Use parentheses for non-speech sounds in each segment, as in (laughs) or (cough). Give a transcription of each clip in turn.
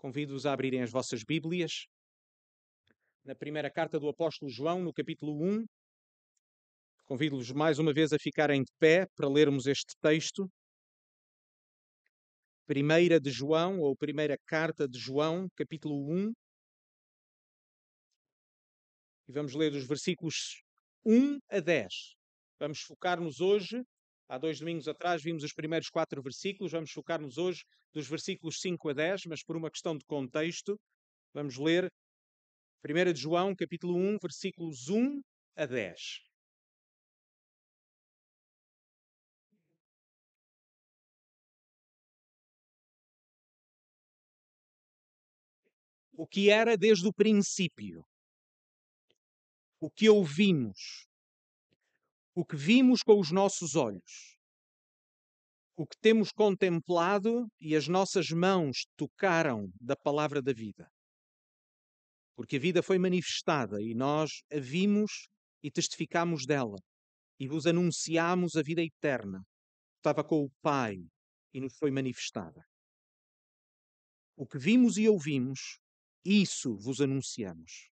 Convido-vos a abrirem as vossas Bíblias na primeira carta do apóstolo João, no capítulo 1. Convido-vos mais uma vez a ficarem de pé para lermos este texto. Primeira de João, ou primeira carta de João, capítulo 1. E vamos ler os versículos 1 a 10. Vamos focar-nos hoje Há dois domingos atrás vimos os primeiros quatro versículos, vamos focar-nos hoje dos versículos 5 a 10, mas por uma questão de contexto, vamos ler 1 de João, capítulo 1, versículos 1 a 10. O que era desde o princípio, o que ouvimos, o que vimos com os nossos olhos, o que temos contemplado e as nossas mãos tocaram da palavra da vida. Porque a vida foi manifestada e nós a vimos e testificamos dela e vos anunciamos a vida eterna. Estava com o Pai e nos foi manifestada. O que vimos e ouvimos, isso vos anunciamos,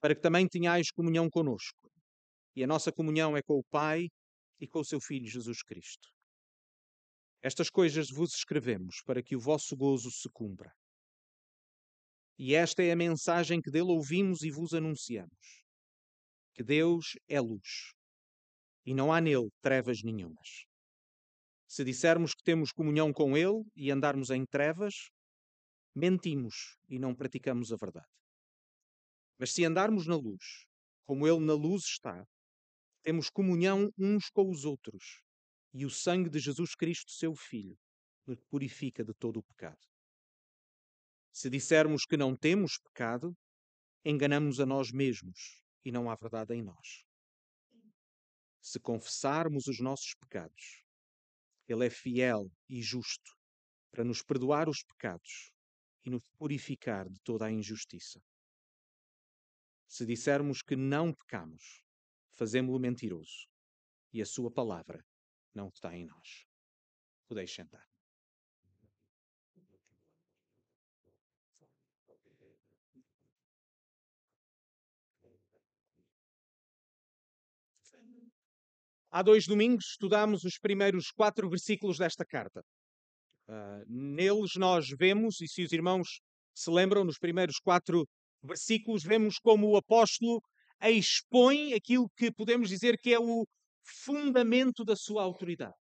para que também tenhais comunhão conosco. E a nossa comunhão é com o Pai e com o seu Filho Jesus Cristo. Estas coisas vos escrevemos para que o vosso gozo se cumpra. E esta é a mensagem que dele ouvimos e vos anunciamos: que Deus é luz e não há nele trevas nenhumas. Se dissermos que temos comunhão com ele e andarmos em trevas, mentimos e não praticamos a verdade. Mas se andarmos na luz, como ele na luz está, temos comunhão uns com os outros e o sangue de Jesus Cristo, seu Filho, nos purifica de todo o pecado. Se dissermos que não temos pecado, enganamos a nós mesmos e não há verdade em nós. Se confessarmos os nossos pecados, Ele é fiel e justo para nos perdoar os pecados e nos purificar de toda a injustiça. Se dissermos que não pecamos, fazemos-lo mentiroso e a sua palavra não está em nós. Podeis sentar. Há dois domingos estudámos os primeiros quatro versículos desta carta. Uh, neles nós vemos, e se os irmãos se lembram, nos primeiros quatro versículos, vemos como o apóstolo expõe aquilo que podemos dizer que é o fundamento da sua autoridade.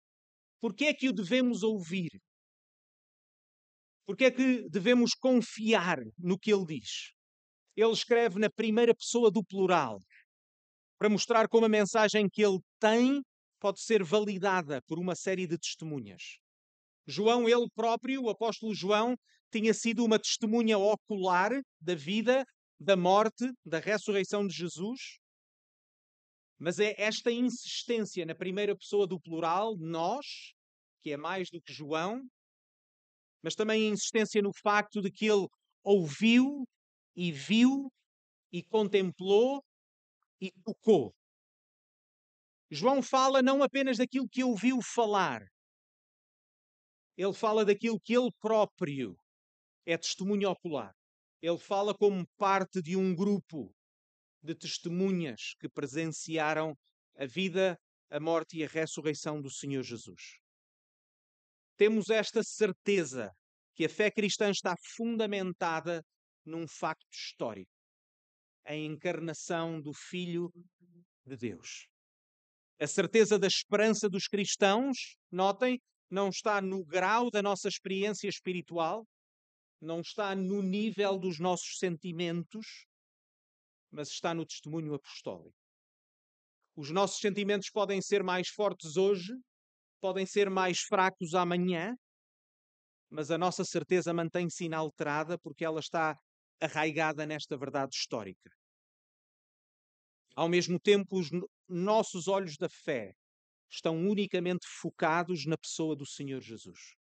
Porque é que o devemos ouvir? Porque é que devemos confiar no que ele diz? Ele escreve na primeira pessoa do plural, para mostrar como a mensagem que ele tem pode ser validada por uma série de testemunhas. João, ele próprio, o apóstolo João, tinha sido uma testemunha ocular da vida da morte, da ressurreição de Jesus, mas é esta insistência na primeira pessoa do plural, nós, que é mais do que João, mas também a insistência no facto de que ele ouviu e viu e contemplou e tocou. João fala não apenas daquilo que ouviu falar, ele fala daquilo que ele próprio é testemunho ocular. Ele fala como parte de um grupo de testemunhas que presenciaram a vida, a morte e a ressurreição do Senhor Jesus. Temos esta certeza que a fé cristã está fundamentada num facto histórico a encarnação do Filho de Deus. A certeza da esperança dos cristãos, notem, não está no grau da nossa experiência espiritual, não está no nível dos nossos sentimentos, mas está no testemunho apostólico. Os nossos sentimentos podem ser mais fortes hoje, podem ser mais fracos amanhã, mas a nossa certeza mantém-se inalterada porque ela está arraigada nesta verdade histórica. Ao mesmo tempo, os nossos olhos da fé estão unicamente focados na pessoa do Senhor Jesus.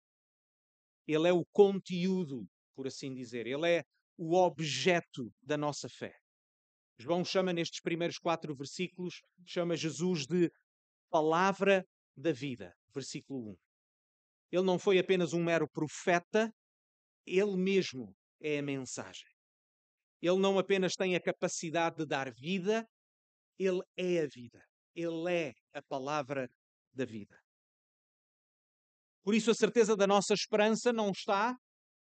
Ele é o conteúdo por assim dizer. Ele é o objeto da nossa fé. João chama nestes primeiros quatro versículos, chama Jesus de palavra da vida. Versículo 1. Ele não foi apenas um mero profeta, ele mesmo é a mensagem. Ele não apenas tem a capacidade de dar vida, ele é a vida. Ele é a palavra da vida. Por isso, a certeza da nossa esperança não está,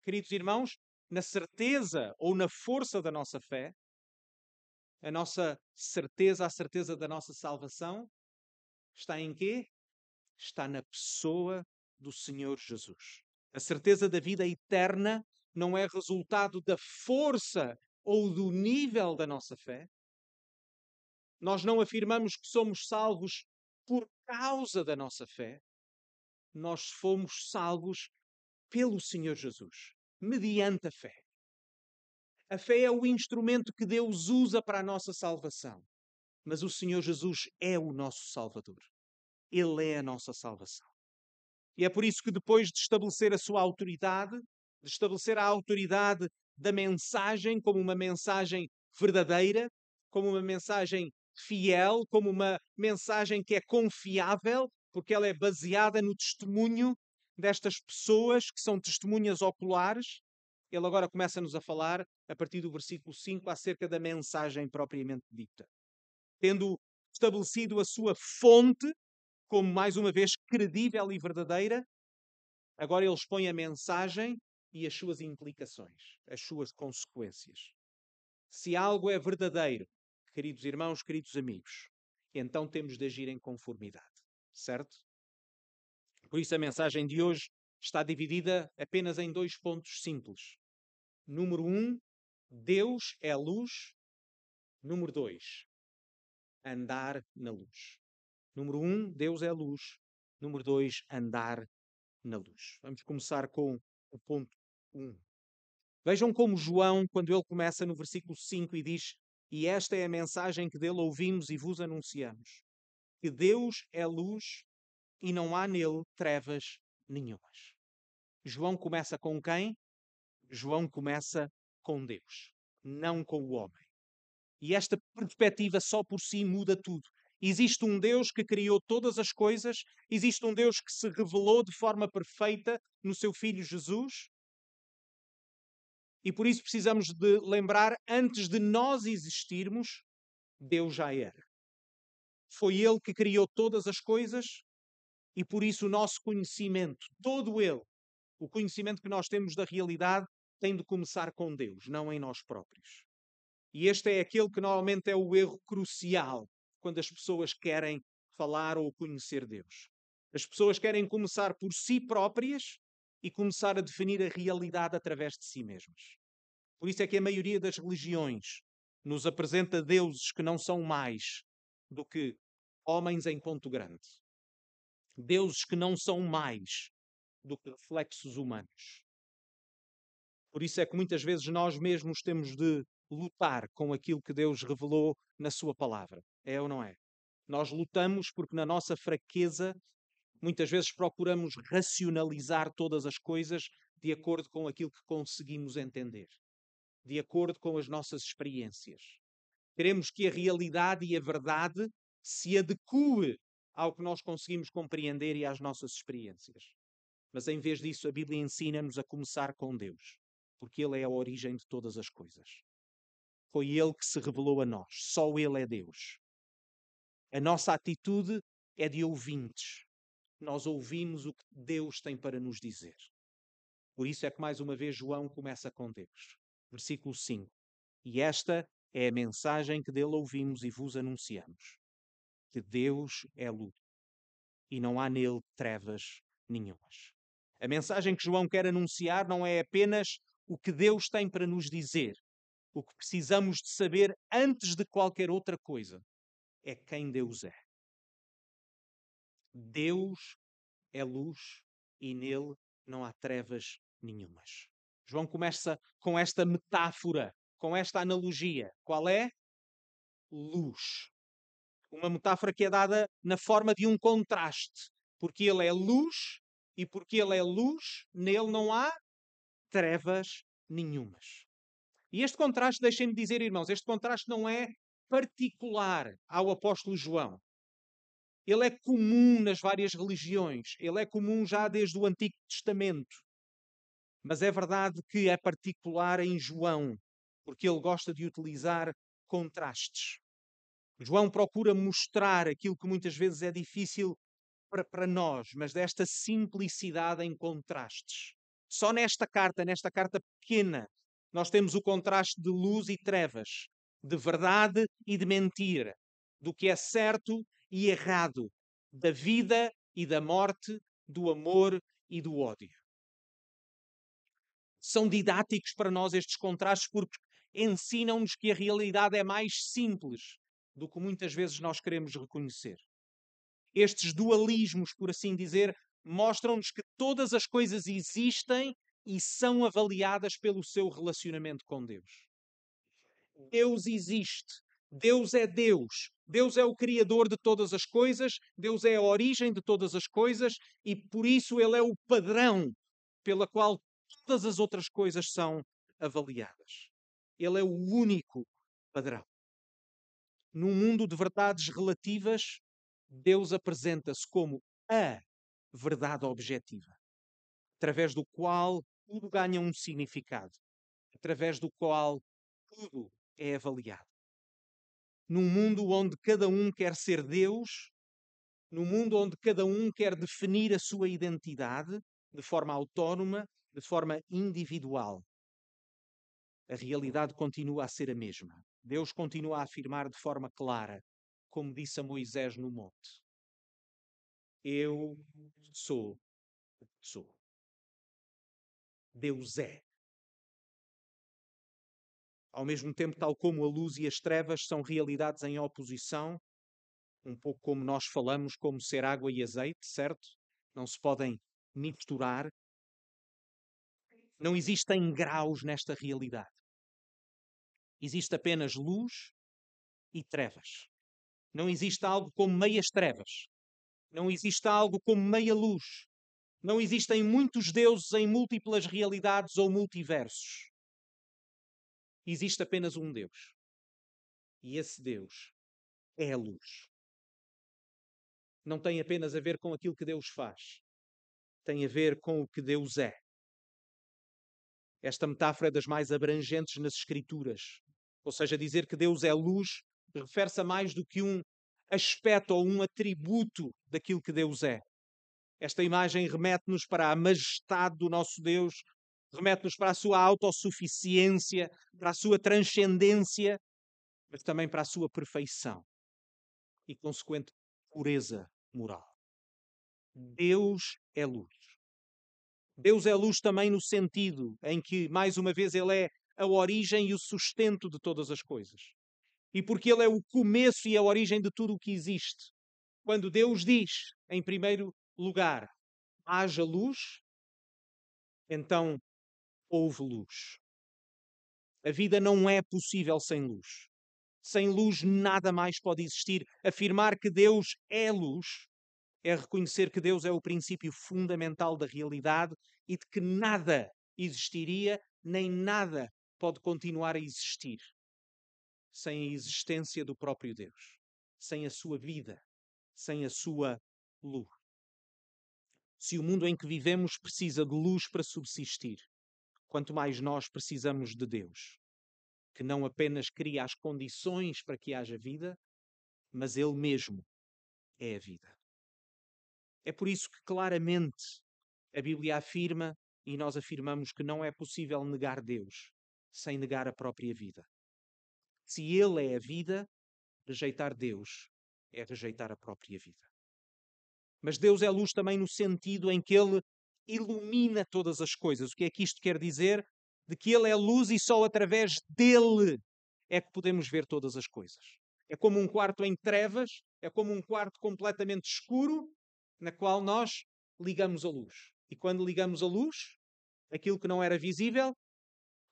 queridos irmãos, na certeza ou na força da nossa fé. A nossa certeza, a certeza da nossa salvação, está em quê? Está na pessoa do Senhor Jesus. A certeza da vida eterna não é resultado da força ou do nível da nossa fé. Nós não afirmamos que somos salvos por causa da nossa fé. Nós fomos salvos pelo Senhor Jesus, mediante a fé. A fé é o instrumento que Deus usa para a nossa salvação. Mas o Senhor Jesus é o nosso Salvador. Ele é a nossa salvação. E é por isso que, depois de estabelecer a sua autoridade, de estabelecer a autoridade da mensagem como uma mensagem verdadeira, como uma mensagem fiel, como uma mensagem que é confiável, porque ela é baseada no testemunho destas pessoas que são testemunhas oculares. Ele agora começa-nos a falar, a partir do versículo 5, acerca da mensagem propriamente dita. Tendo estabelecido a sua fonte, como mais uma vez credível e verdadeira, agora ele expõe a mensagem e as suas implicações, as suas consequências. Se algo é verdadeiro, queridos irmãos, queridos amigos, então temos de agir em conformidade, certo? Por isso a mensagem de hoje está dividida apenas em dois pontos simples. Número um, Deus é luz. Número dois, andar na luz. Número um, Deus é luz. Número dois, andar na luz. Vamos começar com o ponto 1. Vejam como João, quando ele começa no versículo 5 e diz: E esta é a mensagem que dele ouvimos e vos anunciamos: que Deus é luz e não há nele trevas nenhumas. João começa com quem? João começa com Deus, não com o homem. E esta perspectiva só por si muda tudo. Existe um Deus que criou todas as coisas, existe um Deus que se revelou de forma perfeita no seu Filho Jesus, e por isso precisamos de lembrar, antes de nós existirmos, Deus já era. Foi Ele que criou todas as coisas e por isso o nosso conhecimento, todo ele, o conhecimento que nós temos da realidade, tem de começar com Deus, não em nós próprios. E este é aquele que normalmente é o erro crucial quando as pessoas querem falar ou conhecer Deus. As pessoas querem começar por si próprias e começar a definir a realidade através de si mesmas. Por isso é que a maioria das religiões nos apresenta deuses que não são mais do que homens em ponto grande. Deuses que não são mais do que reflexos humanos. Por isso é que muitas vezes nós mesmos temos de lutar com aquilo que Deus revelou na Sua palavra. É ou não é? Nós lutamos porque na nossa fraqueza muitas vezes procuramos racionalizar todas as coisas de acordo com aquilo que conseguimos entender, de acordo com as nossas experiências. Queremos que a realidade e a verdade se adeque ao que nós conseguimos compreender e às nossas experiências. Mas em vez disso, a Bíblia ensina-nos a começar com Deus, porque Ele é a origem de todas as coisas. Foi Ele que se revelou a nós, só Ele é Deus. A nossa atitude é de ouvintes. Nós ouvimos o que Deus tem para nos dizer. Por isso é que, mais uma vez, João começa com Deus. Versículo 5. E esta é a mensagem que dele ouvimos e vos anunciamos: que Deus é luz e não há nele trevas nenhumas. A mensagem que João quer anunciar não é apenas o que Deus tem para nos dizer, o que precisamos de saber antes de qualquer outra coisa é quem Deus é. Deus é luz e nele não há trevas nenhumas. João começa com esta metáfora, com esta analogia. Qual é? Luz. Uma metáfora que é dada na forma de um contraste. Porque ele é luz e porque ele é luz, nele não há trevas nenhumas. E este contraste, deixem-me dizer, irmãos, este contraste não é particular ao apóstolo João. Ele é comum nas várias religiões, ele é comum já desde o Antigo Testamento. Mas é verdade que é particular em João, porque ele gosta de utilizar contrastes. João procura mostrar aquilo que muitas vezes é difícil para, para nós, mas desta simplicidade em contrastes. Só nesta carta, nesta carta pequena, nós temos o contraste de luz e trevas, de verdade e de mentira, do que é certo e errado, da vida e da morte, do amor e do ódio. São didáticos para nós estes contrastes porque ensinam-nos que a realidade é mais simples do que muitas vezes nós queremos reconhecer. Estes dualismos, por assim dizer, mostram-nos que todas as coisas existem e são avaliadas pelo seu relacionamento com Deus. Deus existe, Deus é Deus, Deus é o Criador de todas as coisas, Deus é a origem de todas as coisas e por isso Ele é o padrão pela qual todas as outras coisas são avaliadas. Ele é o único padrão. Num mundo de verdades relativas, Deus apresenta-se como a verdade objetiva, através do qual tudo ganha um significado, através do qual tudo é avaliado. Num mundo onde cada um quer ser Deus, num mundo onde cada um quer definir a sua identidade de forma autónoma, de forma individual, a realidade continua a ser a mesma. Deus continua a afirmar de forma clara, como disse a Moisés no monte: Eu sou o que sou. Deus é. Ao mesmo tempo, tal como a luz e as trevas são realidades em oposição, um pouco como nós falamos, como ser água e azeite, certo? Não se podem misturar. Não existem graus nesta realidade. Existe apenas luz e trevas. Não existe algo como meias trevas. Não existe algo como meia luz. Não existem muitos deuses em múltiplas realidades ou multiversos. Existe apenas um Deus. E esse Deus é a luz. Não tem apenas a ver com aquilo que Deus faz, tem a ver com o que Deus é. Esta metáfora é das mais abrangentes nas Escrituras. Ou seja, dizer que Deus é luz refere-se a mais do que um aspecto ou um atributo daquilo que Deus é. Esta imagem remete-nos para a majestade do nosso Deus, remete-nos para a sua autossuficiência, para a sua transcendência, mas também para a sua perfeição e consequente pureza moral. Deus é luz. Deus é luz também no sentido em que, mais uma vez, Ele é a origem e o sustento de todas as coisas. E porque Ele é o começo e a origem de tudo o que existe. Quando Deus diz, em primeiro lugar, haja luz, então houve luz. A vida não é possível sem luz. Sem luz, nada mais pode existir. Afirmar que Deus é luz é reconhecer que Deus é o princípio fundamental da realidade e de que nada existiria, nem nada pode continuar a existir sem a existência do próprio Deus, sem a sua vida, sem a sua luz. Se o mundo em que vivemos precisa de luz para subsistir, quanto mais nós precisamos de Deus, que não apenas cria as condições para que haja vida, mas Ele mesmo é a vida. É por isso que claramente a Bíblia afirma e nós afirmamos que não é possível negar Deus, sem negar a própria vida. Se Ele é a vida, rejeitar Deus é rejeitar a própria vida. Mas Deus é luz também no sentido em que Ele ilumina todas as coisas. O que é que isto quer dizer? De que Ele é luz e só através dele é que podemos ver todas as coisas. É como um quarto em trevas, é como um quarto completamente escuro, na qual nós ligamos a luz. E quando ligamos a luz, aquilo que não era visível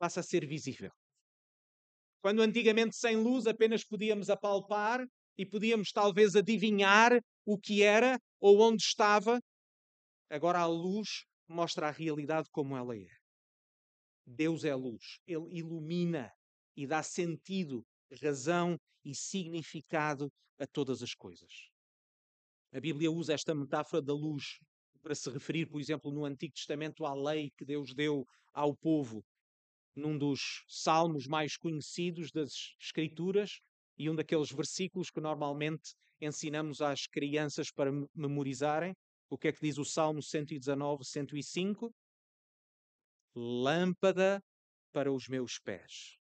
passa a ser visível. Quando antigamente sem luz apenas podíamos apalpar e podíamos talvez adivinhar o que era ou onde estava, agora a luz mostra a realidade como ela é. Deus é luz, ele ilumina e dá sentido, razão e significado a todas as coisas. A Bíblia usa esta metáfora da luz para se referir, por exemplo, no Antigo Testamento à lei que Deus deu ao povo, num dos salmos mais conhecidos das Escrituras e um daqueles versículos que normalmente ensinamos às crianças para memorizarem. O que é que diz o Salmo 119, 105? Lâmpada para os meus pés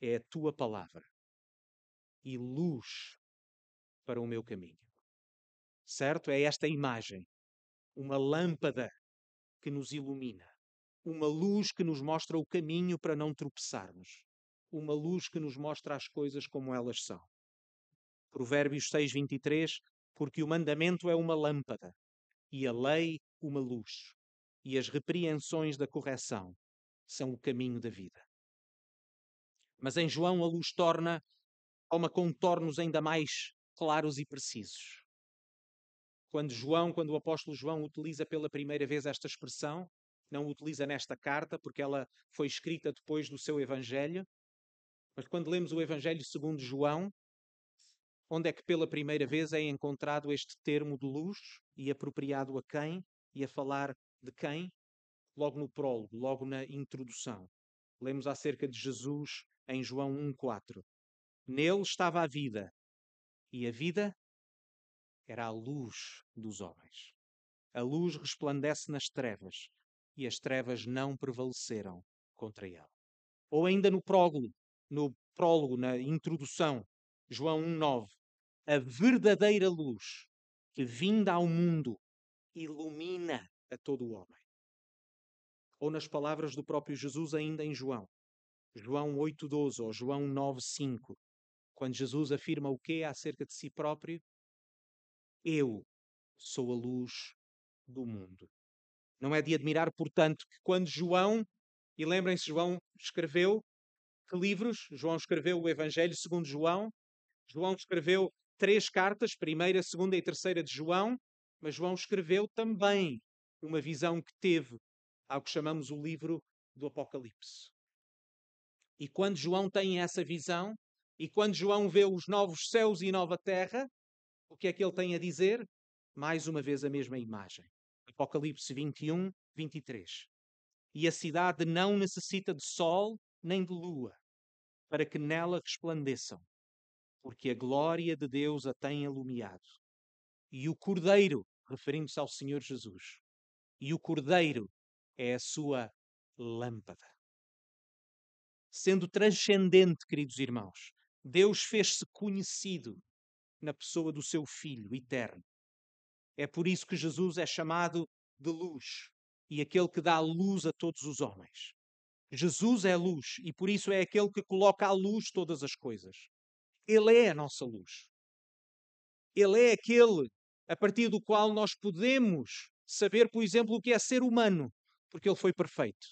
é a tua palavra e luz para o meu caminho. Certo? É esta imagem. Uma lâmpada que nos ilumina. Uma luz que nos mostra o caminho para não tropeçarmos. Uma luz que nos mostra as coisas como elas são. Provérbios 6, 23. Porque o mandamento é uma lâmpada e a lei uma luz, e as repreensões da correção são o caminho da vida. Mas em João a luz torna, toma contornos ainda mais claros e precisos. Quando João, quando o apóstolo João utiliza pela primeira vez esta expressão, não utiliza nesta carta, porque ela foi escrita depois do seu Evangelho, mas quando lemos o Evangelho segundo João, onde é que pela primeira vez é encontrado este termo de luz e apropriado a quem e a falar de quem? Logo no prólogo, logo na introdução. Lemos acerca de Jesus em João 1,4. Nele estava a vida, e a vida era a luz dos homens. A luz resplandece nas trevas, e as trevas não prevaleceram contra ela. Ou ainda no prólogo, no prólogo, na introdução, João 1,9. A verdadeira luz que vinda ao mundo ilumina a todo o homem. Ou nas palavras do próprio Jesus, ainda em João, João 8,12 ou João 9,5, quando Jesus afirma o que acerca de si próprio? Eu sou a luz do mundo. Não é de admirar, portanto, que quando João, e lembrem-se, João escreveu que livros? João escreveu o Evangelho segundo João. João escreveu três cartas, primeira, segunda e terceira de João, mas João escreveu também uma visão que teve ao que chamamos o livro do Apocalipse. E quando João tem essa visão, e quando João vê os novos céus e nova terra, o que é que ele tem a dizer? Mais uma vez a mesma imagem. Apocalipse 21, 23. E a cidade não necessita de sol nem de lua, para que nela resplandeçam, porque a glória de Deus a tem alumiado. E o Cordeiro, referindo-se ao Senhor Jesus, e o Cordeiro é a sua lâmpada sendo transcendente, queridos irmãos. Deus fez-se conhecido na pessoa do seu Filho eterno. É por isso que Jesus é chamado de luz e aquele que dá luz a todos os homens. Jesus é luz e por isso é aquele que coloca à luz todas as coisas. Ele é a nossa luz. Ele é aquele a partir do qual nós podemos saber, por exemplo, o que é ser humano, porque ele foi perfeito.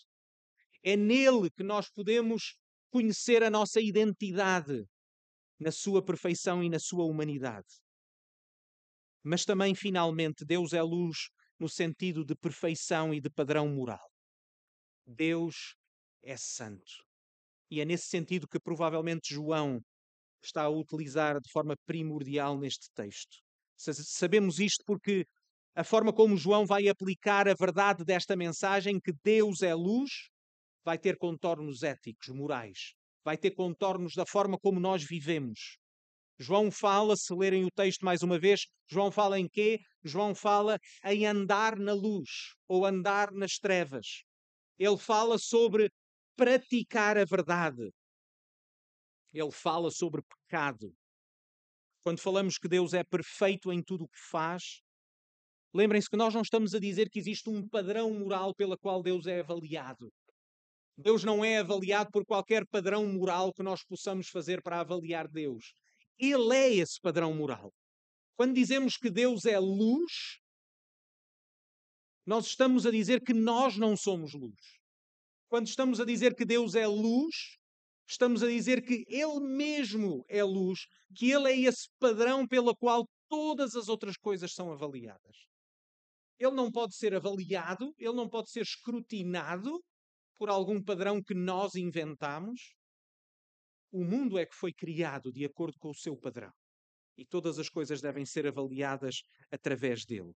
É nele que nós podemos conhecer a nossa identidade na sua perfeição e na sua humanidade. Mas também, finalmente, Deus é luz no sentido de perfeição e de padrão moral. Deus é santo. E é nesse sentido que provavelmente João está a utilizar de forma primordial neste texto. Sabemos isto porque a forma como João vai aplicar a verdade desta mensagem, que Deus é luz, vai ter contornos éticos, morais, vai ter contornos da forma como nós vivemos. João fala, se lerem o texto mais uma vez, João fala em quê? João fala em andar na luz ou andar nas trevas. Ele fala sobre praticar a verdade. Ele fala sobre pecado. Quando falamos que Deus é perfeito em tudo o que faz, lembrem-se que nós não estamos a dizer que existe um padrão moral pela qual Deus é avaliado. Deus não é avaliado por qualquer padrão moral que nós possamos fazer para avaliar Deus. Ele é esse padrão moral. Quando dizemos que Deus é luz, nós estamos a dizer que nós não somos luz. Quando estamos a dizer que Deus é luz, estamos a dizer que Ele mesmo é luz, que Ele é esse padrão pela qual todas as outras coisas são avaliadas. Ele não pode ser avaliado, ele não pode ser escrutinado, por algum padrão que nós inventamos. O mundo é que foi criado de acordo com o seu padrão. E todas as coisas devem ser avaliadas através dele.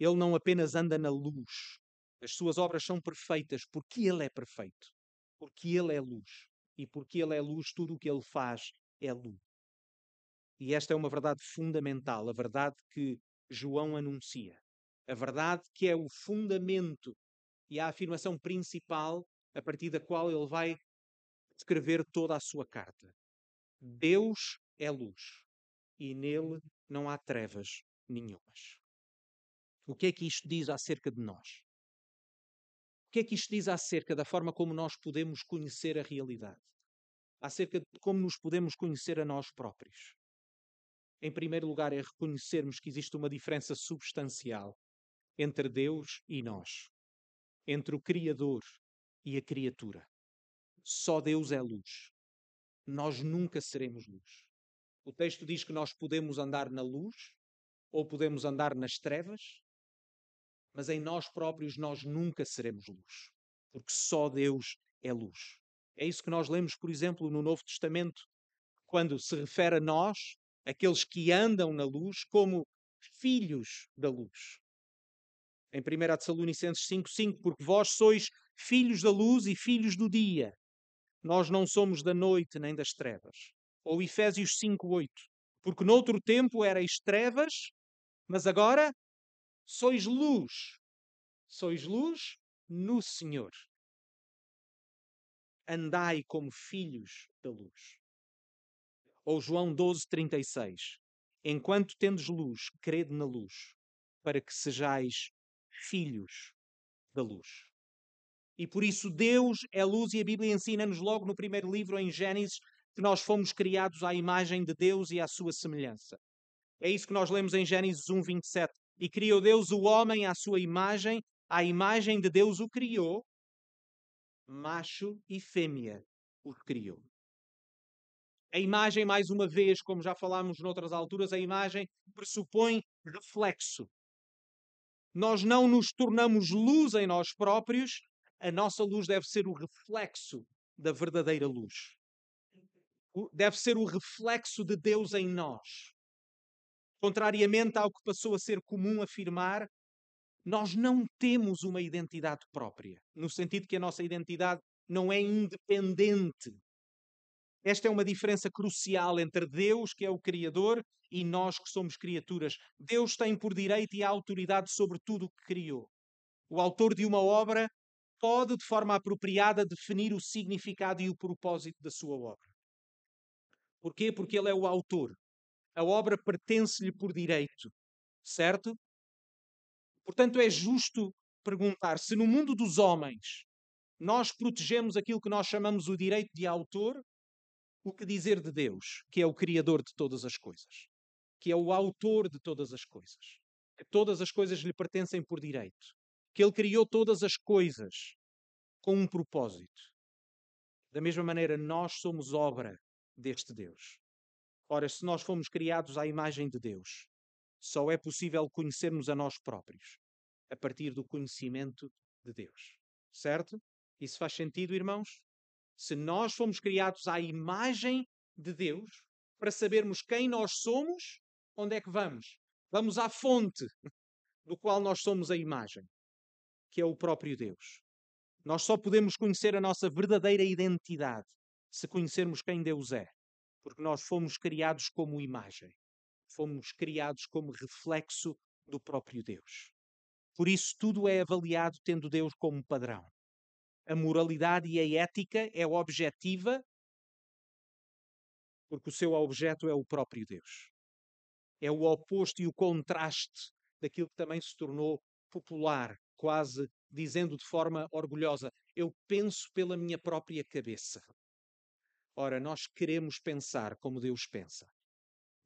Ele não apenas anda na luz, as suas obras são perfeitas porque ele é perfeito, porque ele é luz. E porque ele é luz, tudo o que ele faz é luz. E esta é uma verdade fundamental, a verdade que João anuncia. A verdade que é o fundamento e a afirmação principal a partir da qual ele vai escrever toda a sua carta. Deus é luz e nele não há trevas nenhumas. O que é que isto diz acerca de nós? O que é que isto diz acerca da forma como nós podemos conhecer a realidade? Acerca de como nos podemos conhecer a nós próprios? Em primeiro lugar, é reconhecermos que existe uma diferença substancial entre Deus e nós, entre o Criador e a criatura. Só Deus é luz. Nós nunca seremos luz. O texto diz que nós podemos andar na luz ou podemos andar nas trevas, mas em nós próprios nós nunca seremos luz, porque só Deus é luz. É isso que nós lemos, por exemplo, no Novo Testamento, quando se refere a nós, aqueles que andam na luz, como filhos da luz. Em 1 Tessalonicenses 5,5, porque vós sois filhos da luz e filhos do dia. Nós não somos da noite nem das trevas. Ou Efésios 5,8, porque noutro tempo erais trevas, mas agora sois luz. Sois luz no Senhor. Andai como filhos da luz. Ou João 12, 36. Enquanto tendes luz, crede na luz, para que sejais filhos da luz. E por isso Deus é luz e a Bíblia ensina-nos logo no primeiro livro, em Gênesis, que nós fomos criados à imagem de Deus e à sua semelhança. É isso que nós lemos em Gênesis 1, 27. E criou Deus o homem à sua imagem, à imagem de Deus o criou, macho e fêmea o criou. A imagem, mais uma vez, como já falámos noutras alturas, a imagem pressupõe reflexo. Nós não nos tornamos luz em nós próprios, a nossa luz deve ser o reflexo da verdadeira luz. Deve ser o reflexo de Deus em nós. Contrariamente ao que passou a ser comum afirmar, nós não temos uma identidade própria, no sentido que a nossa identidade não é independente esta é uma diferença crucial entre Deus, que é o Criador, e nós, que somos criaturas. Deus tem por direito e autoridade sobre tudo o que criou. O autor de uma obra pode, de forma apropriada, definir o significado e o propósito da sua obra. Porquê? Porque ele é o autor. A obra pertence-lhe por direito, certo? Portanto, é justo perguntar se no mundo dos homens nós protegemos aquilo que nós chamamos o direito de autor, o que dizer de Deus, que é o Criador de todas as coisas, que é o autor de todas as coisas, que todas as coisas lhe pertencem por direito, que ele criou todas as coisas com um propósito. Da mesma maneira, nós somos obra deste Deus. Ora, se nós fomos criados à imagem de Deus, só é possível conhecermos a nós próprios a partir do conhecimento de Deus. Certo? Isso faz sentido, irmãos? Se nós fomos criados à imagem de Deus, para sabermos quem nós somos, onde é que vamos? Vamos à fonte (laughs) do qual nós somos a imagem, que é o próprio Deus. Nós só podemos conhecer a nossa verdadeira identidade se conhecermos quem Deus é, porque nós fomos criados como imagem, fomos criados como reflexo do próprio Deus. Por isso, tudo é avaliado tendo Deus como padrão a moralidade e a ética é objetiva, porque o seu objeto é o próprio Deus. É o oposto e o contraste daquilo que também se tornou popular, quase dizendo de forma orgulhosa: Eu penso pela minha própria cabeça. Ora, nós queremos pensar como Deus pensa.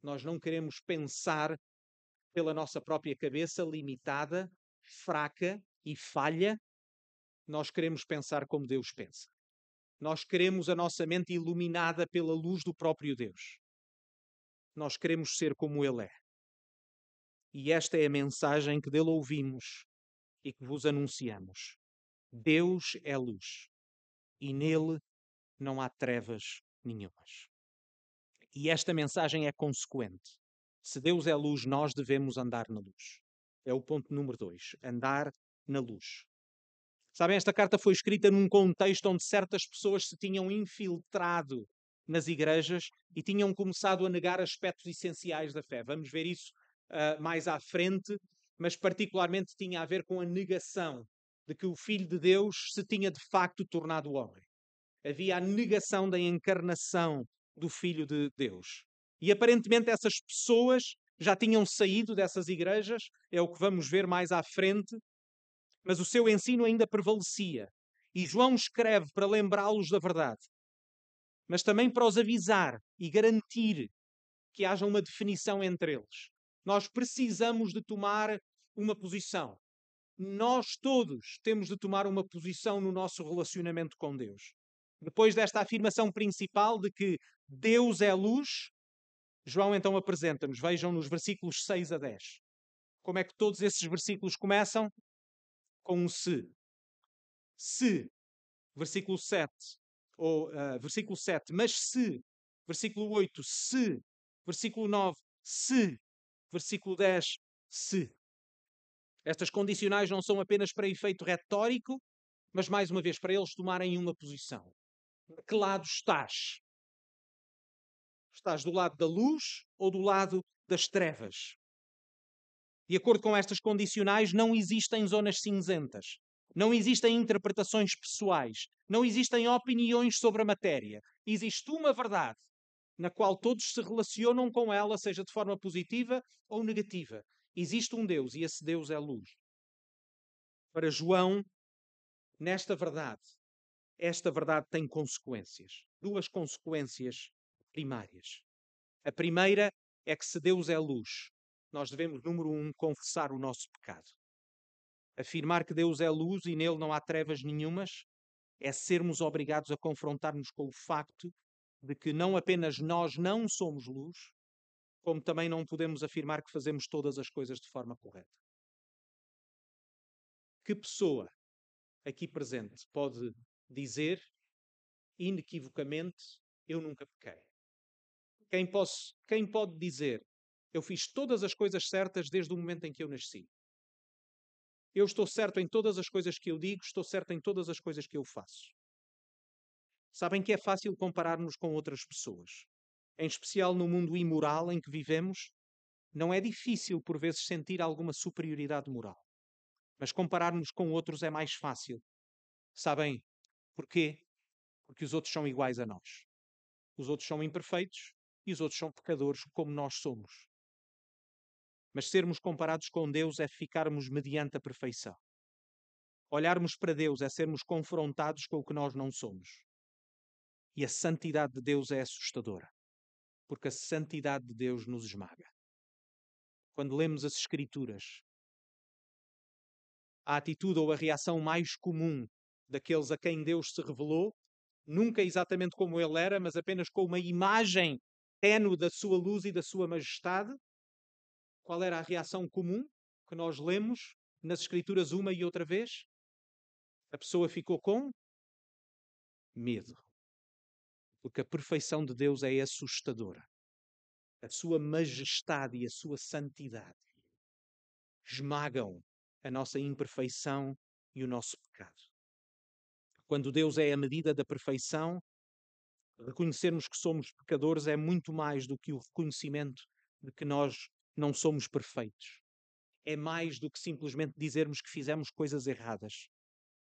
Nós não queremos pensar pela nossa própria cabeça limitada, fraca e falha, nós queremos pensar como Deus pensa. Nós queremos a nossa mente iluminada pela luz do próprio Deus. Nós queremos ser como Ele é. E esta é a mensagem que dele ouvimos e que vos anunciamos. Deus é luz e nele não há trevas nenhumas. E esta mensagem é consequente. Se Deus é luz, nós devemos andar na luz. É o ponto número dois. Andar na luz. Sabem, esta carta foi escrita num contexto onde certas pessoas se tinham infiltrado nas igrejas e tinham começado a negar aspectos essenciais da fé. Vamos ver isso uh, mais à frente, mas particularmente tinha a ver com a negação de que o Filho de Deus se tinha de facto tornado homem. Havia a negação da encarnação do Filho de Deus. E aparentemente essas pessoas já tinham saído dessas igrejas, é o que vamos ver mais à frente, mas o seu ensino ainda prevalecia. E João escreve para lembrá-los da verdade, mas também para os avisar e garantir que haja uma definição entre eles. Nós precisamos de tomar uma posição. Nós todos temos de tomar uma posição no nosso relacionamento com Deus. Depois desta afirmação principal de que Deus é luz, João então apresenta-nos, vejam nos versículos 6 a 10. Como é que todos esses versículos começam? Com um se. Se, versículo 7, ou uh, versículo 7, mas se, versículo 8, se, versículo 9, se, versículo 10, se. Estas condicionais não são apenas para efeito retórico, mas mais uma vez para eles tomarem uma posição. De que lado estás? Estás do lado da luz ou do lado das trevas? De acordo com estas condicionais, não existem zonas cinzentas. Não existem interpretações pessoais. Não existem opiniões sobre a matéria. Existe uma verdade na qual todos se relacionam com ela, seja de forma positiva ou negativa. Existe um Deus e esse Deus é luz. Para João, nesta verdade, esta verdade tem consequências. Duas consequências primárias. A primeira é que se Deus é luz, nós devemos, número um, confessar o nosso pecado. Afirmar que Deus é luz e nele não há trevas nenhumas é sermos obrigados a confrontar-nos com o facto de que não apenas nós não somos luz, como também não podemos afirmar que fazemos todas as coisas de forma correta. Que pessoa aqui presente pode dizer inequivocamente: Eu nunca pequei? Quem, posso, quem pode dizer: Eu fiz todas as coisas certas desde o momento em que eu nasci? Eu estou certo em todas as coisas que eu digo, estou certo em todas as coisas que eu faço. Sabem que é fácil compararmos com outras pessoas. Em especial no mundo imoral em que vivemos, não é difícil por vezes sentir alguma superioridade moral. Mas compararmos com outros é mais fácil. Sabem porquê? Porque os outros são iguais a nós. Os outros são imperfeitos e os outros são pecadores como nós somos. Mas sermos comparados com Deus é ficarmos mediante a perfeição. Olharmos para Deus é sermos confrontados com o que nós não somos. E a santidade de Deus é assustadora, porque a santidade de Deus nos esmaga. Quando lemos as Escrituras, a atitude ou a reação mais comum daqueles a quem Deus se revelou, nunca exatamente como ele era, mas apenas com uma imagem tenue da sua luz e da sua majestade, qual era a reação comum que nós lemos nas Escrituras uma e outra vez? A pessoa ficou com medo porque a perfeição de Deus é assustadora. A sua majestade e a sua santidade esmagam a nossa imperfeição e o nosso pecado. Quando Deus é a medida da perfeição, reconhecermos que somos pecadores é muito mais do que o reconhecimento de que nós não somos perfeitos. É mais do que simplesmente dizermos que fizemos coisas erradas.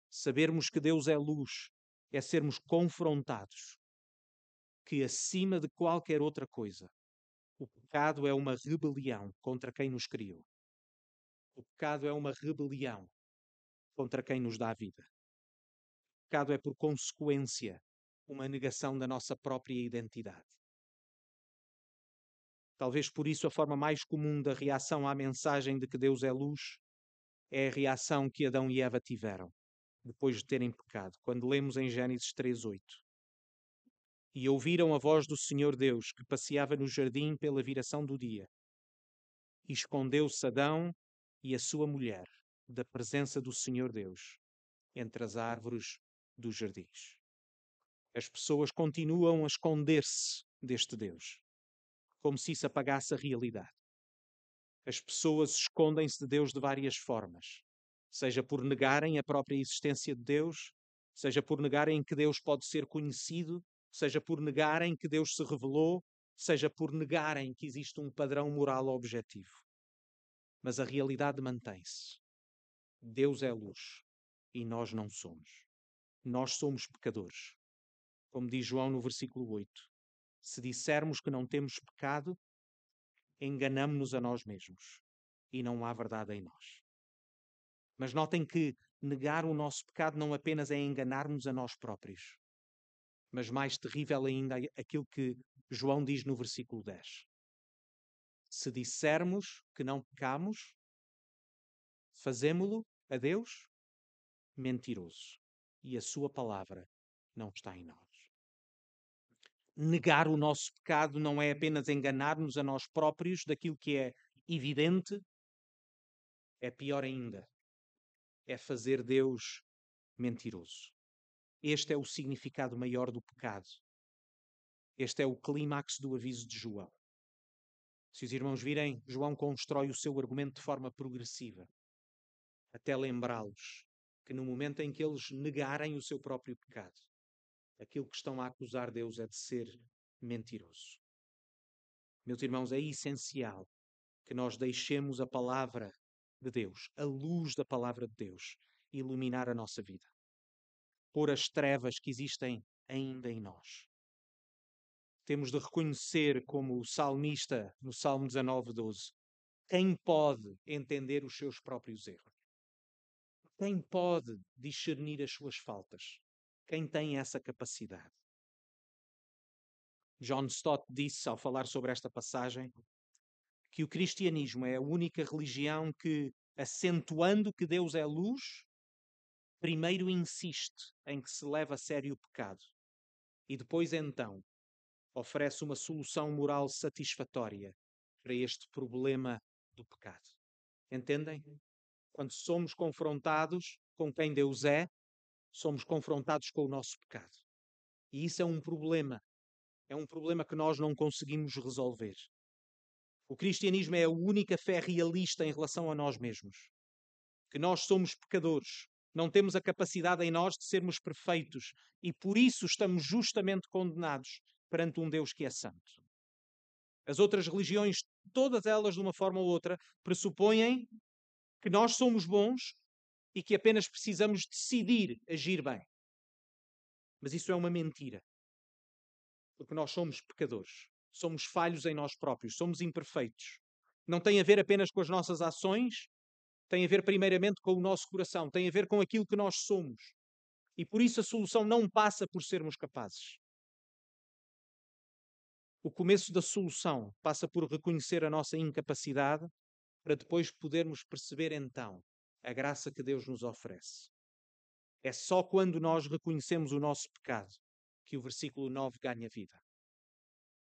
Sabermos que Deus é luz é sermos confrontados que, acima de qualquer outra coisa, o pecado é uma rebelião contra quem nos criou. O pecado é uma rebelião contra quem nos dá a vida. O pecado é, por consequência, uma negação da nossa própria identidade. Talvez por isso a forma mais comum da reação à mensagem de que Deus é luz é a reação que Adão e Eva tiveram depois de terem pecado, quando lemos em Gênesis 3:8 e ouviram a voz do Senhor Deus que passeava no jardim pela viração do dia. E escondeu-se Adão e a sua mulher da presença do Senhor Deus entre as árvores dos jardins. As pessoas continuam a esconder-se deste Deus, como se isso apagasse a realidade. As pessoas escondem-se de Deus de várias formas, seja por negarem a própria existência de Deus, seja por negarem que Deus pode ser conhecido, seja por negarem que Deus se revelou, seja por negarem que existe um padrão moral objetivo. Mas a realidade mantém-se. Deus é luz e nós não somos. Nós somos pecadores. Como diz João no versículo 8: Se dissermos que não temos pecado, enganamos-nos a nós mesmos e não há verdade em nós. Mas notem que negar o nosso pecado não apenas é enganarmos a nós próprios, mas mais terrível ainda aquilo que João diz no versículo 10. Se dissermos que não pecamos, fazemo-lo a Deus mentiroso e a sua palavra não está em nós. Negar o nosso pecado não é apenas enganar-nos a nós próprios daquilo que é evidente, é pior ainda, é fazer Deus mentiroso. Este é o significado maior do pecado. Este é o clímax do aviso de João. Se os irmãos virem, João constrói o seu argumento de forma progressiva, até lembrá-los que no momento em que eles negarem o seu próprio pecado, aquilo que estão a acusar Deus é de ser mentiroso. Meus irmãos, é essencial que nós deixemos a palavra de Deus, a luz da palavra de Deus, iluminar a nossa vida. Pôr as trevas que existem ainda em nós. Temos de reconhecer, como o salmista no Salmo 19, 12, quem pode entender os seus próprios erros? Quem pode discernir as suas faltas? Quem tem essa capacidade? John Stott disse, ao falar sobre esta passagem, que o cristianismo é a única religião que, acentuando que Deus é luz, primeiro insiste em que se leva a sério o pecado e depois então oferece uma solução moral satisfatória para este problema do pecado. Entendem? Quando somos confrontados com quem Deus é, somos confrontados com o nosso pecado. E isso é um problema. É um problema que nós não conseguimos resolver. O cristianismo é a única fé realista em relação a nós mesmos. Que nós somos pecadores, não temos a capacidade em nós de sermos perfeitos e por isso estamos justamente condenados perante um Deus que é santo. As outras religiões, todas elas de uma forma ou outra, pressupõem que nós somos bons e que apenas precisamos decidir agir bem. Mas isso é uma mentira. Porque nós somos pecadores somos falhos em nós próprios, somos imperfeitos. Não tem a ver apenas com as nossas ações, tem a ver primeiramente com o nosso coração, tem a ver com aquilo que nós somos. E por isso a solução não passa por sermos capazes. O começo da solução passa por reconhecer a nossa incapacidade para depois podermos perceber então a graça que Deus nos oferece. É só quando nós reconhecemos o nosso pecado que o versículo 9 ganha vida.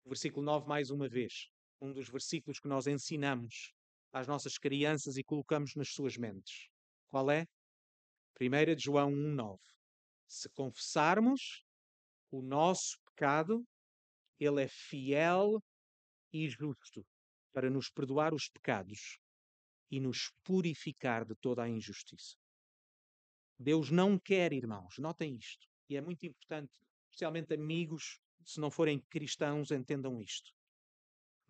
O versículo 9, mais uma vez, um dos versículos que nós ensinamos às nossas crianças e colocamos nas suas mentes. Qual é? 1 de João 1,9. Se confessarmos o nosso pecado, Ele é fiel e justo para nos perdoar os pecados e nos purificar de toda a injustiça. Deus não quer, irmãos, notem isto, e é muito importante, especialmente amigos se não forem cristãos, entendam isto.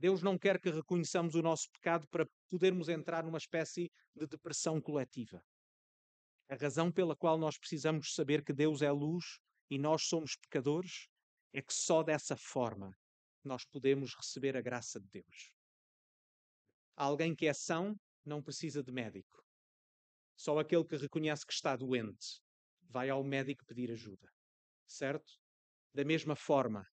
Deus não quer que reconheçamos o nosso pecado para podermos entrar numa espécie de depressão coletiva. A razão pela qual nós precisamos saber que Deus é luz e nós somos pecadores é que só dessa forma nós podemos receber a graça de Deus. Alguém que é são não precisa de médico. Só aquele que reconhece que está doente vai ao médico pedir ajuda. Certo? Da mesma forma,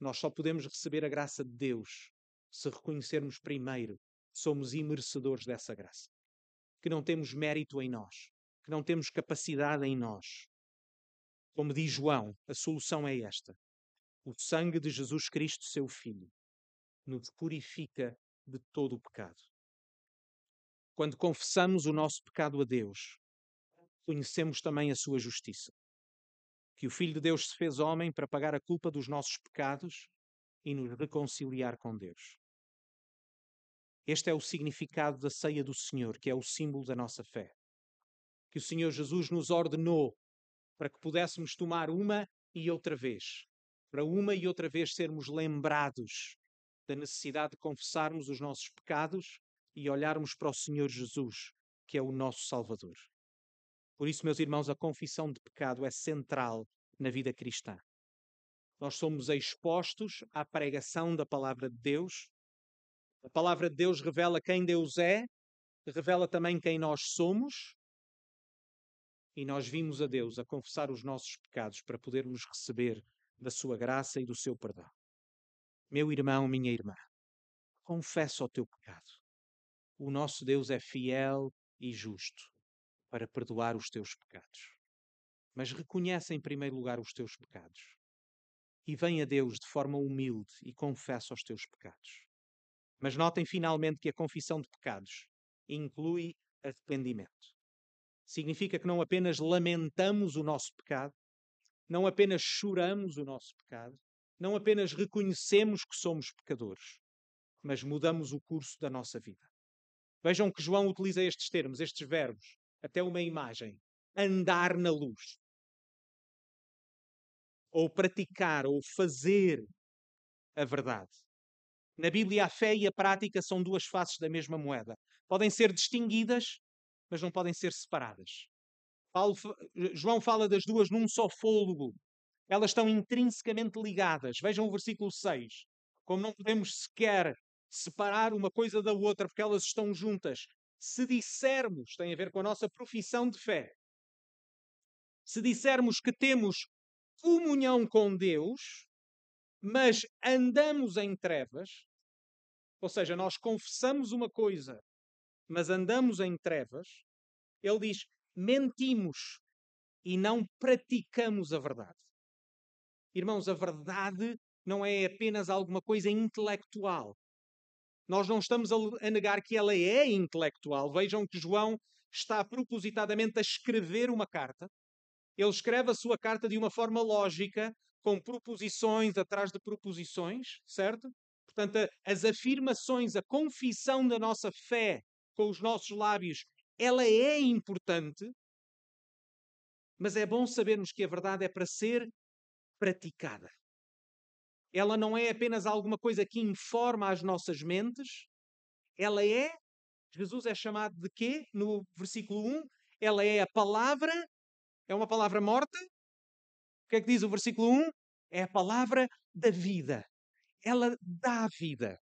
nós só podemos receber a graça de Deus se reconhecermos primeiro somos imerecedores dessa graça, que não temos mérito em nós, que não temos capacidade em nós. Como diz João, a solução é esta: o sangue de Jesus Cristo, seu Filho, nos purifica de todo o pecado. Quando confessamos o nosso pecado a Deus, conhecemos também a sua justiça que o Filho de Deus se fez homem para pagar a culpa dos nossos pecados e nos reconciliar com Deus. Este é o significado da ceia do Senhor, que é o símbolo da nossa fé. Que o Senhor Jesus nos ordenou para que pudéssemos tomar uma e outra vez, para uma e outra vez sermos lembrados da necessidade de confessarmos os nossos pecados e olharmos para o Senhor Jesus, que é o nosso Salvador. Por isso, meus irmãos, a confissão de pecado é central na vida cristã. Nós somos expostos à pregação da palavra de Deus. A palavra de Deus revela quem Deus é, revela também quem nós somos. E nós vimos a Deus a confessar os nossos pecados para podermos receber da sua graça e do seu perdão. Meu irmão, minha irmã, confessa o teu pecado. O nosso Deus é fiel e justo para perdoar os teus pecados. Mas reconhece em primeiro lugar os teus pecados e vem a Deus de forma humilde e confessa os teus pecados. Mas notem finalmente que a confissão de pecados inclui arrependimento. Significa que não apenas lamentamos o nosso pecado, não apenas choramos o nosso pecado, não apenas reconhecemos que somos pecadores, mas mudamos o curso da nossa vida. Vejam que João utiliza estes termos, estes verbos, até uma imagem: andar na luz. Ou praticar, ou fazer a verdade. Na Bíblia, a fé e a prática são duas faces da mesma moeda. Podem ser distinguidas, mas não podem ser separadas. Paulo, João fala das duas num só fôlego. Elas estão intrinsecamente ligadas. Vejam o versículo 6. Como não podemos sequer separar uma coisa da outra porque elas estão juntas. Se dissermos, tem a ver com a nossa profissão de fé, se dissermos que temos comunhão com Deus, mas andamos em trevas, ou seja, nós confessamos uma coisa, mas andamos em trevas, ele diz: mentimos e não praticamos a verdade. Irmãos, a verdade não é apenas alguma coisa intelectual. Nós não estamos a negar que ela é intelectual. Vejam que João está propositadamente a escrever uma carta. Ele escreve a sua carta de uma forma lógica, com proposições atrás de proposições, certo? Portanto, as afirmações, a confissão da nossa fé com os nossos lábios, ela é importante, mas é bom sabermos que a verdade é para ser praticada. Ela não é apenas alguma coisa que informa as nossas mentes, ela é, Jesus é chamado de quê? No versículo 1, ela é a palavra, é uma palavra morta. O que é que diz o versículo 1? É a palavra da vida. Ela dá vida.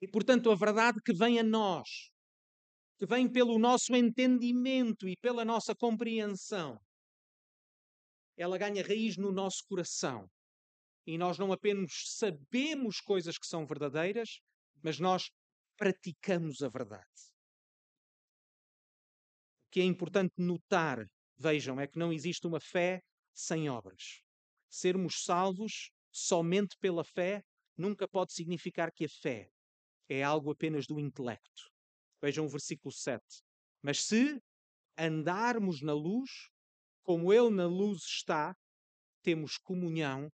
E portanto, a verdade que vem a nós, que vem pelo nosso entendimento e pela nossa compreensão, ela ganha raiz no nosso coração e nós não apenas sabemos coisas que são verdadeiras, mas nós praticamos a verdade. O que é importante notar, vejam, é que não existe uma fé sem obras. Sermos salvos somente pela fé nunca pode significar que a fé é algo apenas do intelecto. Vejam o versículo 7. Mas se andarmos na luz, como Ele na luz está, temos comunhão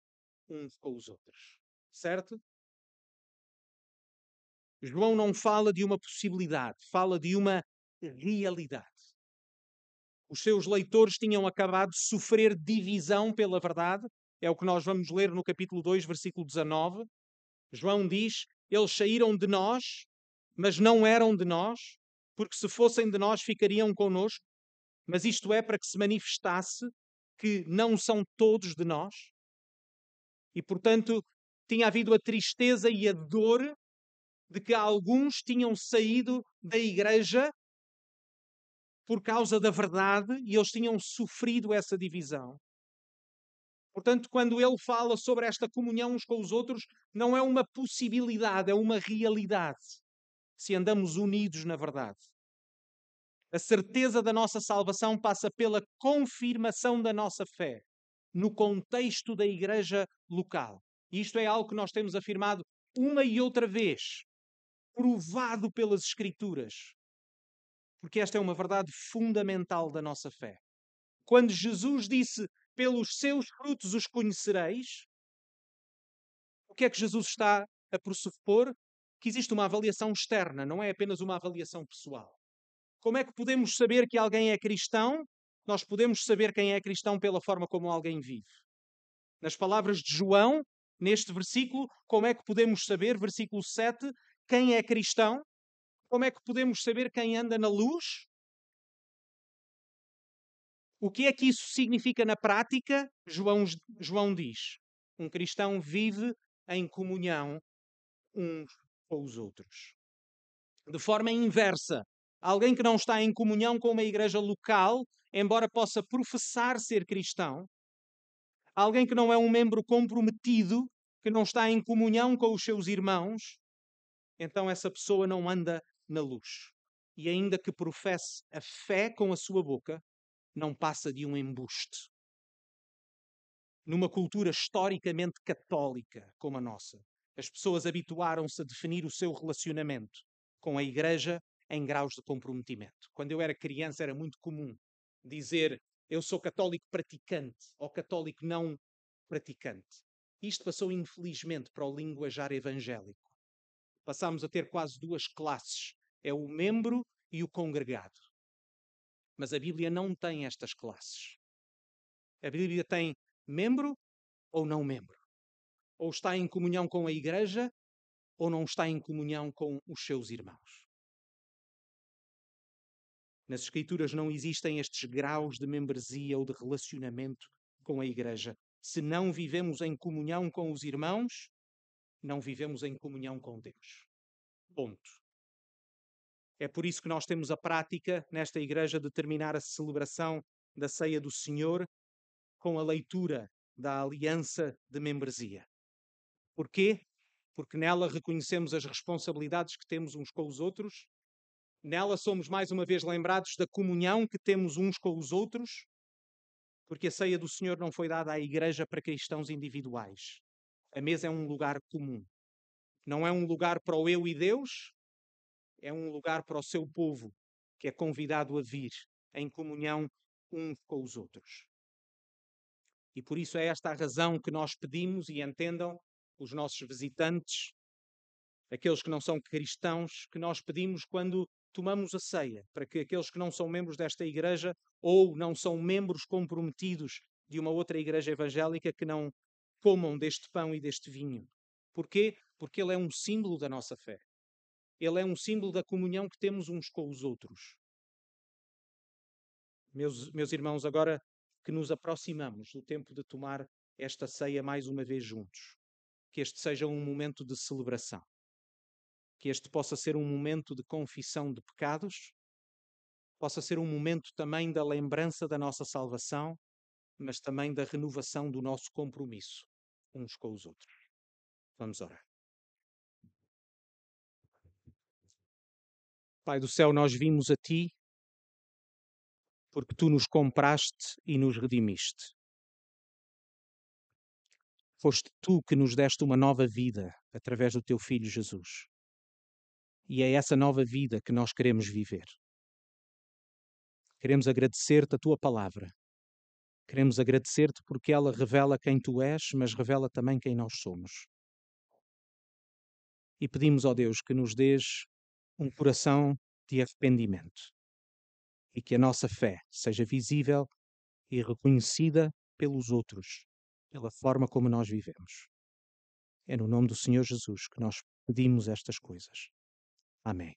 uns com os outros. Certo? João não fala de uma possibilidade, fala de uma realidade. Os seus leitores tinham acabado de sofrer divisão pela verdade, é o que nós vamos ler no capítulo 2, versículo 19. João diz: Eles saíram de nós, mas não eram de nós, porque se fossem de nós ficariam conosco. Mas isto é para que se manifestasse que não são todos de nós. E, portanto, tinha havido a tristeza e a dor de que alguns tinham saído da igreja por causa da verdade e eles tinham sofrido essa divisão. Portanto, quando ele fala sobre esta comunhão uns com os outros, não é uma possibilidade, é uma realidade. Se andamos unidos na verdade. A certeza da nossa salvação passa pela confirmação da nossa fé no contexto da igreja local. Isto é algo que nós temos afirmado uma e outra vez, provado pelas Escrituras. Porque esta é uma verdade fundamental da nossa fé. Quando Jesus disse: Pelos seus frutos os conhecereis, o que é que Jesus está a pressupor? que existe uma avaliação externa, não é apenas uma avaliação pessoal. Como é que podemos saber que alguém é cristão? Nós podemos saber quem é cristão pela forma como alguém vive. Nas palavras de João, neste versículo, como é que podemos saber, versículo 7, quem é cristão? Como é que podemos saber quem anda na luz? O que é que isso significa na prática? João, João diz: um cristão vive em comunhão uns com os outros. De forma inversa, alguém que não está em comunhão com uma igreja local, embora possa professar ser cristão, alguém que não é um membro comprometido, que não está em comunhão com os seus irmãos, então essa pessoa não anda na luz. E ainda que professe a fé com a sua boca, não passa de um embuste. Numa cultura historicamente católica como a nossa, as pessoas habituaram-se a definir o seu relacionamento com a igreja em graus de comprometimento. Quando eu era criança era muito comum dizer eu sou católico praticante ou católico não praticante. Isto passou infelizmente para o linguajar evangélico. Passámos a ter quase duas classes: é o membro e o congregado. Mas a Bíblia não tem estas classes. A Bíblia tem membro ou não membro. Ou está em comunhão com a igreja ou não está em comunhão com os seus irmãos. Nas Escrituras não existem estes graus de membresia ou de relacionamento com a igreja. Se não vivemos em comunhão com os irmãos, não vivemos em comunhão com Deus. Ponto. É por isso que nós temos a prática nesta igreja de terminar a celebração da ceia do Senhor com a leitura da aliança de membresia. Porquê? Porque nela reconhecemos as responsabilidades que temos uns com os outros, nela somos mais uma vez lembrados da comunhão que temos uns com os outros, porque a ceia do Senhor não foi dada à igreja para cristãos individuais. A mesa é um lugar comum. Não é um lugar para o eu e Deus, é um lugar para o seu povo, que é convidado a vir em comunhão uns com os outros. E por isso é esta a razão que nós pedimos e entendam os nossos visitantes, aqueles que não são cristãos, que nós pedimos quando tomamos a ceia, para que aqueles que não são membros desta igreja ou não são membros comprometidos de uma outra igreja evangélica que não comam deste pão e deste vinho. Porquê? Porque ele é um símbolo da nossa fé. Ele é um símbolo da comunhão que temos uns com os outros. Meus, meus irmãos, agora que nos aproximamos do tempo de tomar esta ceia mais uma vez juntos, que este seja um momento de celebração, que este possa ser um momento de confissão de pecados, possa ser um momento também da lembrança da nossa salvação, mas também da renovação do nosso compromisso uns com os outros. Vamos orar. Pai do céu, nós vimos a Ti porque Tu nos compraste e nos redimiste. Foste Tu que nos deste uma nova vida através do Teu Filho Jesus. E é essa nova vida que nós queremos viver. Queremos agradecer-te a Tua palavra. Queremos agradecer-te porque ela revela quem Tu és, mas revela também quem nós somos. E pedimos, ó Deus, que nos dês um coração de arrependimento e que a nossa fé seja visível e reconhecida pelos outros, pela forma como nós vivemos. É no nome do Senhor Jesus que nós pedimos estas coisas. Amém.